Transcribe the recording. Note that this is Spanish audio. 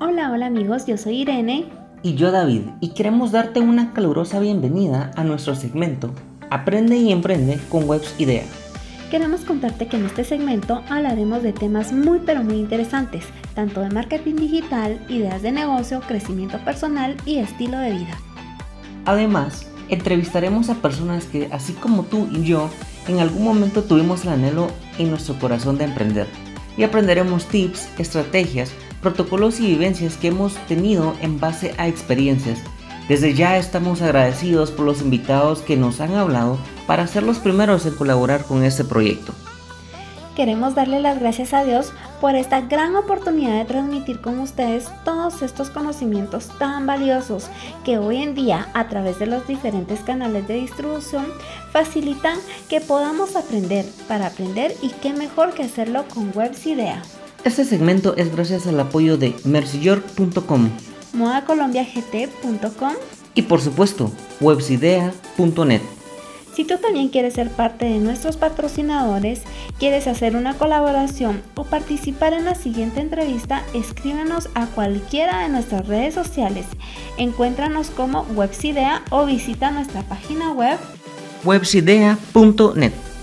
Hola, hola amigos, yo soy Irene. Y yo David, y queremos darte una calurosa bienvenida a nuestro segmento Aprende y Emprende con Webs Idea. Queremos contarte que en este segmento hablaremos de temas muy pero muy interesantes, tanto de marketing digital, ideas de negocio, crecimiento personal y estilo de vida. Además, entrevistaremos a personas que, así como tú y yo, en algún momento tuvimos el anhelo en nuestro corazón de emprender y aprenderemos tips, estrategias, protocolos y vivencias que hemos tenido en base a experiencias. Desde ya estamos agradecidos por los invitados que nos han hablado para ser los primeros en colaborar con este proyecto. Queremos darle las gracias a Dios por esta gran oportunidad de transmitir con ustedes todos estos conocimientos tan valiosos que hoy en día a través de los diferentes canales de distribución facilitan que podamos aprender para aprender y qué mejor que hacerlo con Webs Idea. Este segmento es gracias al apoyo de mercyyork.com, modacolombiagt.com y por supuesto websidea.net. Si tú también quieres ser parte de nuestros patrocinadores, quieres hacer una colaboración o participar en la siguiente entrevista, escríbenos a cualquiera de nuestras redes sociales. Encuéntranos como Websidea o visita nuestra página web websidea.net.